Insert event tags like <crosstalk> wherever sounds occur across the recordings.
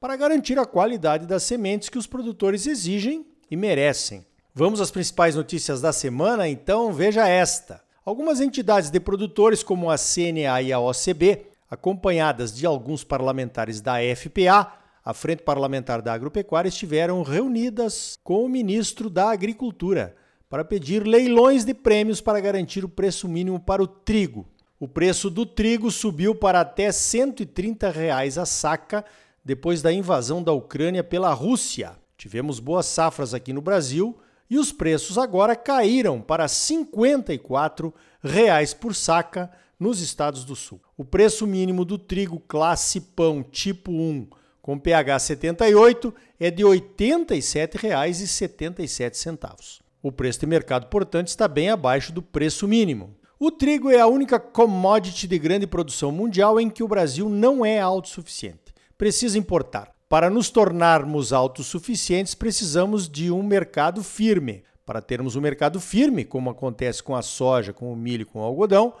para garantir a qualidade das sementes que os produtores exigem e merecem. Vamos às principais notícias da semana? Então veja esta. Algumas entidades de produtores, como a CNA e a OCB, acompanhadas de alguns parlamentares da FPA, a Frente Parlamentar da Agropecuária estiveram reunidas com o ministro da Agricultura para pedir leilões de prêmios para garantir o preço mínimo para o trigo. O preço do trigo subiu para até 130 reais a saca depois da invasão da Ucrânia pela Rússia. Tivemos boas safras aqui no Brasil e os preços agora caíram para 54 reais por saca nos estados do Sul. O preço mínimo do trigo classe pão tipo 1 com pH 78 é de R$ 87,77. O preço de mercado, portanto, está bem abaixo do preço mínimo. O trigo é a única commodity de grande produção mundial em que o Brasil não é autossuficiente. Precisa importar. Para nos tornarmos autossuficientes, precisamos de um mercado firme. Para termos um mercado firme, como acontece com a soja, com o milho com o algodão,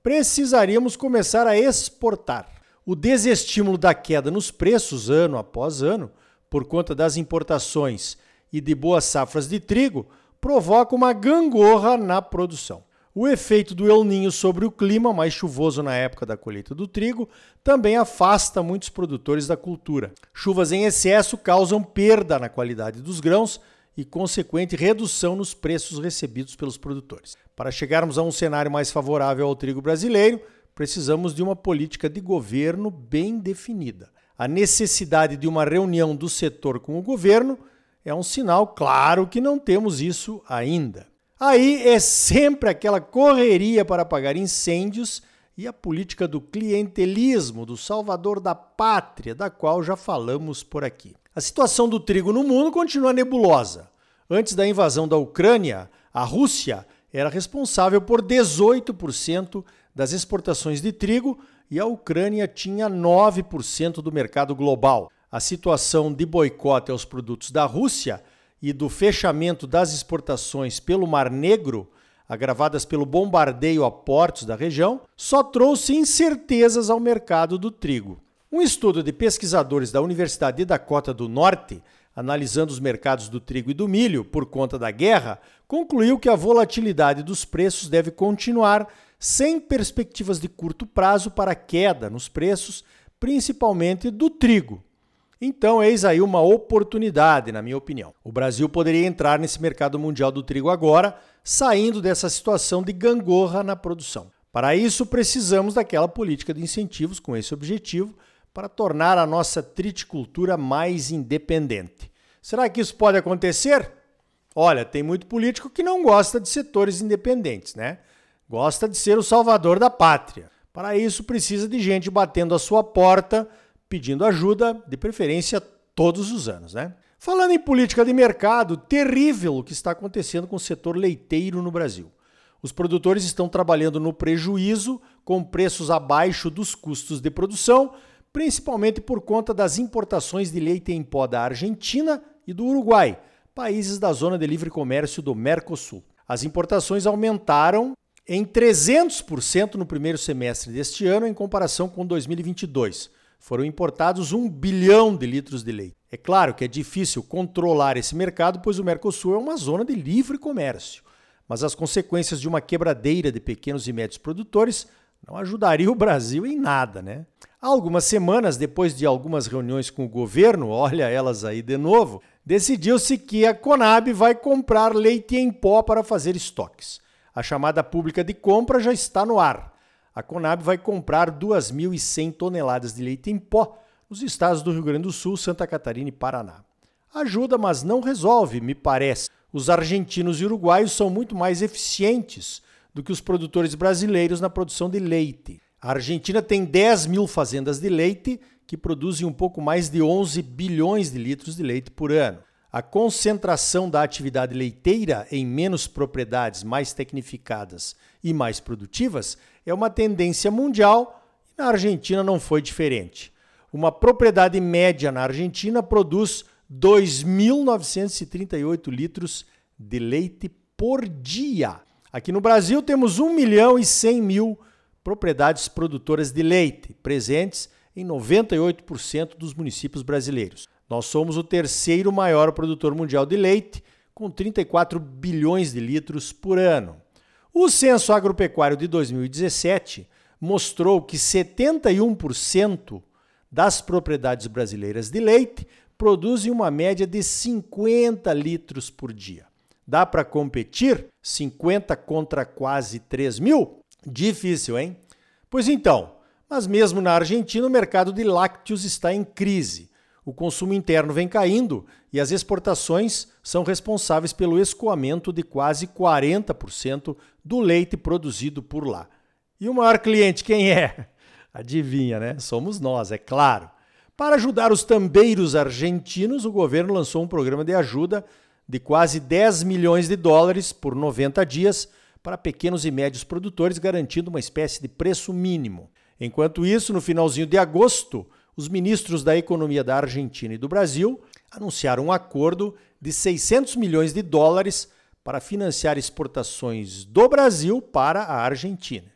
precisaríamos começar a exportar. O desestímulo da queda nos preços ano após ano, por conta das importações e de boas safras de trigo, provoca uma gangorra na produção. O efeito do El Ninho sobre o clima, mais chuvoso na época da colheita do trigo, também afasta muitos produtores da cultura. Chuvas em excesso causam perda na qualidade dos grãos e consequente redução nos preços recebidos pelos produtores. Para chegarmos a um cenário mais favorável ao trigo brasileiro, precisamos de uma política de governo bem definida. A necessidade de uma reunião do setor com o governo é um sinal claro que não temos isso ainda. Aí é sempre aquela correria para apagar incêndios e a política do clientelismo, do salvador da pátria, da qual já falamos por aqui. A situação do trigo no mundo continua nebulosa. Antes da invasão da Ucrânia, a Rússia era responsável por 18% das exportações de trigo e a Ucrânia tinha 9% do mercado global. A situação de boicote aos produtos da Rússia e do fechamento das exportações pelo Mar Negro, agravadas pelo bombardeio a portos da região, só trouxe incertezas ao mercado do trigo. Um estudo de pesquisadores da Universidade de Dakota do Norte, analisando os mercados do trigo e do milho por conta da guerra, concluiu que a volatilidade dos preços deve continuar sem perspectivas de curto prazo para queda nos preços, principalmente do trigo. Então, eis aí uma oportunidade, na minha opinião. O Brasil poderia entrar nesse mercado mundial do trigo agora, saindo dessa situação de gangorra na produção. Para isso, precisamos daquela política de incentivos com esse objetivo para tornar a nossa triticultura mais independente. Será que isso pode acontecer? Olha, tem muito político que não gosta de setores independentes, né? Gosta de ser o salvador da pátria. Para isso, precisa de gente batendo a sua porta, pedindo ajuda, de preferência todos os anos, né? Falando em política de mercado, terrível o que está acontecendo com o setor leiteiro no Brasil. Os produtores estão trabalhando no prejuízo, com preços abaixo dos custos de produção, principalmente por conta das importações de leite em pó da Argentina e do Uruguai, países da zona de livre comércio do Mercosul. As importações aumentaram em 300% no primeiro semestre deste ano em comparação com 2022. Foram importados 1 bilhão de litros de leite. É claro que é difícil controlar esse mercado, pois o Mercosul é uma zona de livre comércio. Mas as consequências de uma quebradeira de pequenos e médios produtores não ajudariam o Brasil em nada, né? Há algumas semanas, depois de algumas reuniões com o governo, olha elas aí de novo, decidiu-se que a Conab vai comprar leite em pó para fazer estoques. A chamada pública de compra já está no ar. A Conab vai comprar 2.100 toneladas de leite em pó nos estados do Rio Grande do Sul, Santa Catarina e Paraná. Ajuda, mas não resolve, me parece. Os argentinos e uruguaios são muito mais eficientes do que os produtores brasileiros na produção de leite. A Argentina tem 10 mil fazendas de leite que produzem um pouco mais de 11 bilhões de litros de leite por ano. A concentração da atividade leiteira em menos propriedades mais tecnificadas e mais produtivas é uma tendência mundial e na Argentina não foi diferente. Uma propriedade média na Argentina produz 2.938 litros de leite por dia. Aqui no Brasil temos 1 milhão e 100 mil propriedades produtoras de leite, presentes em 98% dos municípios brasileiros. Nós somos o terceiro maior produtor mundial de leite, com 34 bilhões de litros por ano. O censo agropecuário de 2017 mostrou que 71% das propriedades brasileiras de leite produzem uma média de 50 litros por dia. Dá para competir 50 contra quase 3 mil? Difícil, hein? Pois então, mas mesmo na Argentina o mercado de lácteos está em crise o consumo interno vem caindo e as exportações são responsáveis pelo escoamento de quase 40% do leite produzido por lá. E o maior cliente quem é? <laughs> Adivinha, né? Somos nós, é claro. Para ajudar os tambeiros argentinos, o governo lançou um programa de ajuda de quase 10 milhões de dólares por 90 dias para pequenos e médios produtores, garantindo uma espécie de preço mínimo. Enquanto isso, no finalzinho de agosto, os ministros da Economia da Argentina e do Brasil anunciaram um acordo de 600 milhões de dólares para financiar exportações do Brasil para a Argentina.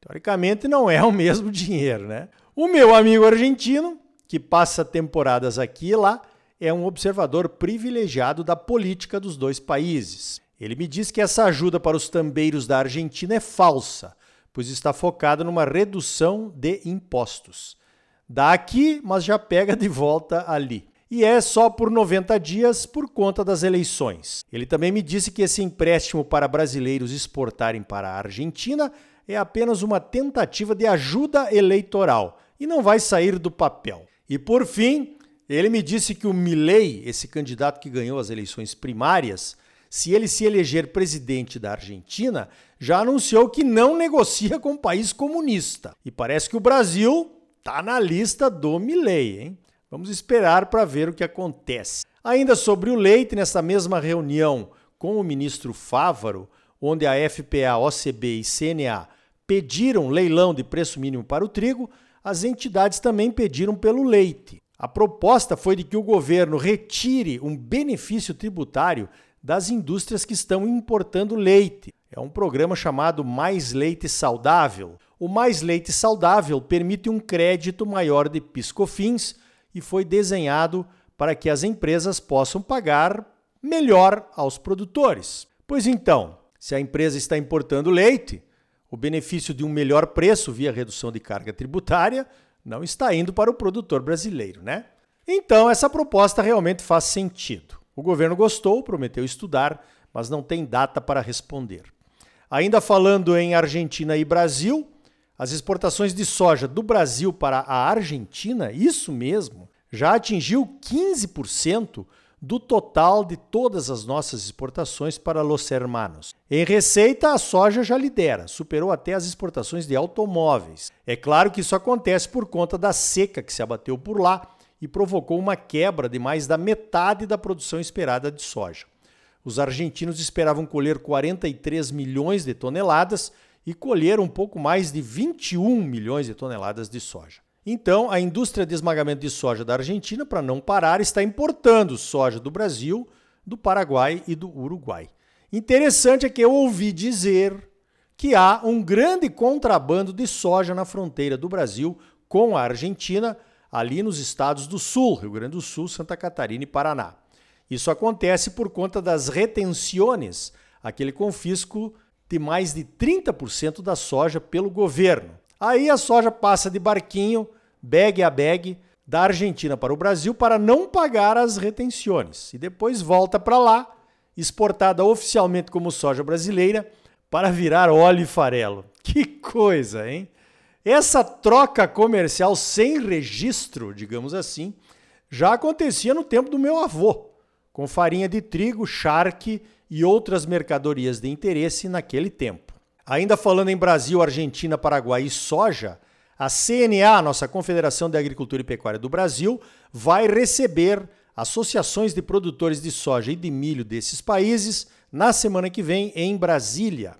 Teoricamente não é o mesmo <laughs> dinheiro, né? O meu amigo argentino, que passa temporadas aqui e lá, é um observador privilegiado da política dos dois países. Ele me diz que essa ajuda para os tambeiros da Argentina é falsa, pois está focada numa redução de impostos dá aqui, mas já pega de volta ali. E é só por 90 dias por conta das eleições. Ele também me disse que esse empréstimo para brasileiros exportarem para a Argentina é apenas uma tentativa de ajuda eleitoral e não vai sair do papel. E por fim, ele me disse que o Milei, esse candidato que ganhou as eleições primárias, se ele se eleger presidente da Argentina, já anunciou que não negocia com o país comunista. E parece que o Brasil Tá na lista do Milley, hein? Vamos esperar para ver o que acontece. Ainda sobre o leite, nessa mesma reunião com o ministro Fávaro, onde a FPA, OCB e CNA pediram leilão de preço mínimo para o trigo, as entidades também pediram pelo leite. A proposta foi de que o governo retire um benefício tributário das indústrias que estão importando leite. É um programa chamado Mais Leite Saudável, o Mais Leite Saudável permite um crédito maior de piscofins e foi desenhado para que as empresas possam pagar melhor aos produtores. Pois então, se a empresa está importando leite, o benefício de um melhor preço via redução de carga tributária não está indo para o produtor brasileiro, né? Então, essa proposta realmente faz sentido. O governo gostou, prometeu estudar, mas não tem data para responder. Ainda falando em Argentina e Brasil, as exportações de soja do Brasil para a Argentina, isso mesmo, já atingiu 15% do total de todas as nossas exportações para Los Hermanos. Em receita, a soja já lidera, superou até as exportações de automóveis. É claro que isso acontece por conta da seca que se abateu por lá e provocou uma quebra de mais da metade da produção esperada de soja. Os argentinos esperavam colher 43 milhões de toneladas e colheram um pouco mais de 21 milhões de toneladas de soja. Então, a indústria de esmagamento de soja da Argentina, para não parar, está importando soja do Brasil, do Paraguai e do Uruguai. Interessante é que eu ouvi dizer que há um grande contrabando de soja na fronteira do Brasil com a Argentina, ali nos estados do Sul, Rio Grande do Sul, Santa Catarina e Paraná. Isso acontece por conta das retenções, aquele confisco de mais de 30% da soja pelo governo. Aí a soja passa de barquinho, bag a bag, da Argentina para o Brasil para não pagar as retenções e depois volta para lá, exportada oficialmente como soja brasileira, para virar óleo e farelo. Que coisa, hein? Essa troca comercial sem registro, digamos assim, já acontecia no tempo do meu avô, com farinha de trigo, charque e outras mercadorias de interesse naquele tempo. Ainda falando em Brasil, Argentina, Paraguai e soja, a CNA, nossa Confederação de Agricultura e Pecuária do Brasil, vai receber associações de produtores de soja e de milho desses países na semana que vem em Brasília.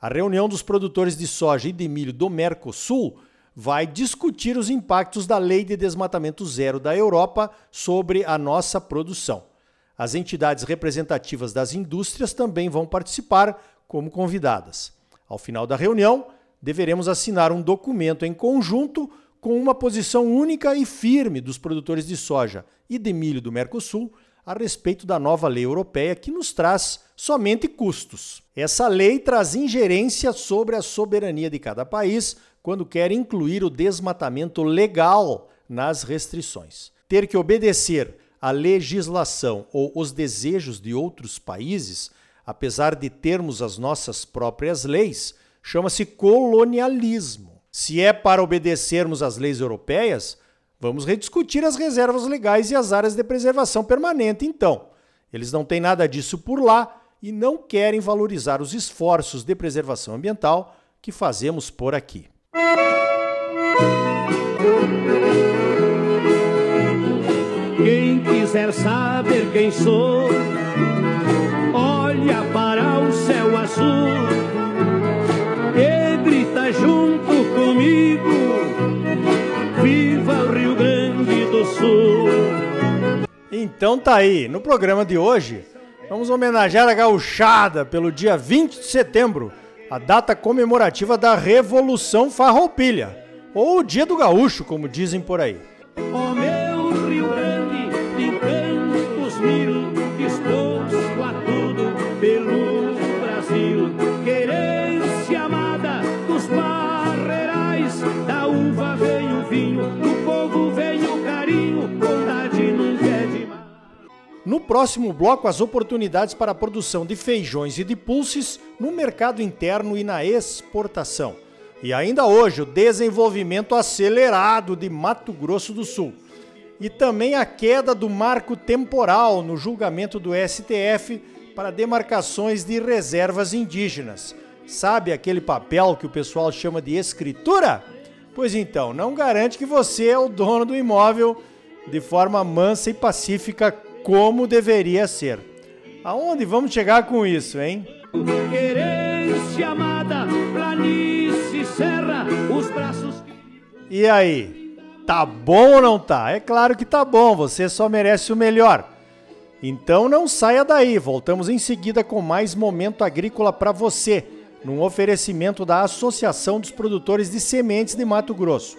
A reunião dos produtores de soja e de milho do Mercosul vai discutir os impactos da Lei de Desmatamento Zero da Europa sobre a nossa produção. As entidades representativas das indústrias também vão participar como convidadas. Ao final da reunião, deveremos assinar um documento em conjunto com uma posição única e firme dos produtores de soja e de milho do Mercosul a respeito da nova lei europeia que nos traz somente custos. Essa lei traz ingerência sobre a soberania de cada país quando quer incluir o desmatamento legal nas restrições. Ter que obedecer à legislação ou os desejos de outros países, apesar de termos as nossas próprias leis, chama-se colonialismo. Se é para obedecermos às leis europeias, vamos rediscutir as reservas legais e as áreas de preservação permanente, então. Eles não têm nada disso por lá e não querem valorizar os esforços de preservação ambiental que fazemos por aqui. Quiser saber quem sou, olha para o céu azul e grita junto comigo: Viva o Rio Grande do Sul! Então tá aí, no programa de hoje, vamos homenagear a gauchada pelo dia 20 de setembro a data comemorativa da Revolução Farroupilha, ou o Dia do Gaúcho, como dizem por aí. Próximo bloco, as oportunidades para a produção de feijões e de pulses no mercado interno e na exportação. E ainda hoje, o desenvolvimento acelerado de Mato Grosso do Sul. E também a queda do marco temporal no julgamento do STF para demarcações de reservas indígenas. Sabe aquele papel que o pessoal chama de escritura? Pois então, não garante que você é o dono do imóvel de forma mansa e pacífica como deveria ser. Aonde vamos chegar com isso, hein? Querência amada, planície, serra, os braços. E aí? Tá bom ou não tá? É claro que tá bom, você só merece o melhor. Então não saia daí, voltamos em seguida com mais momento agrícola para você, num oferecimento da Associação dos Produtores de Sementes de Mato Grosso.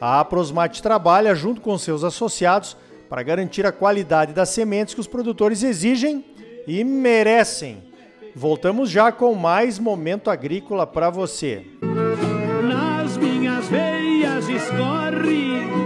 A Aprosmate trabalha junto com seus associados para garantir a qualidade das sementes que os produtores exigem e merecem. Voltamos já com mais momento agrícola para você. Nas minhas veias escorre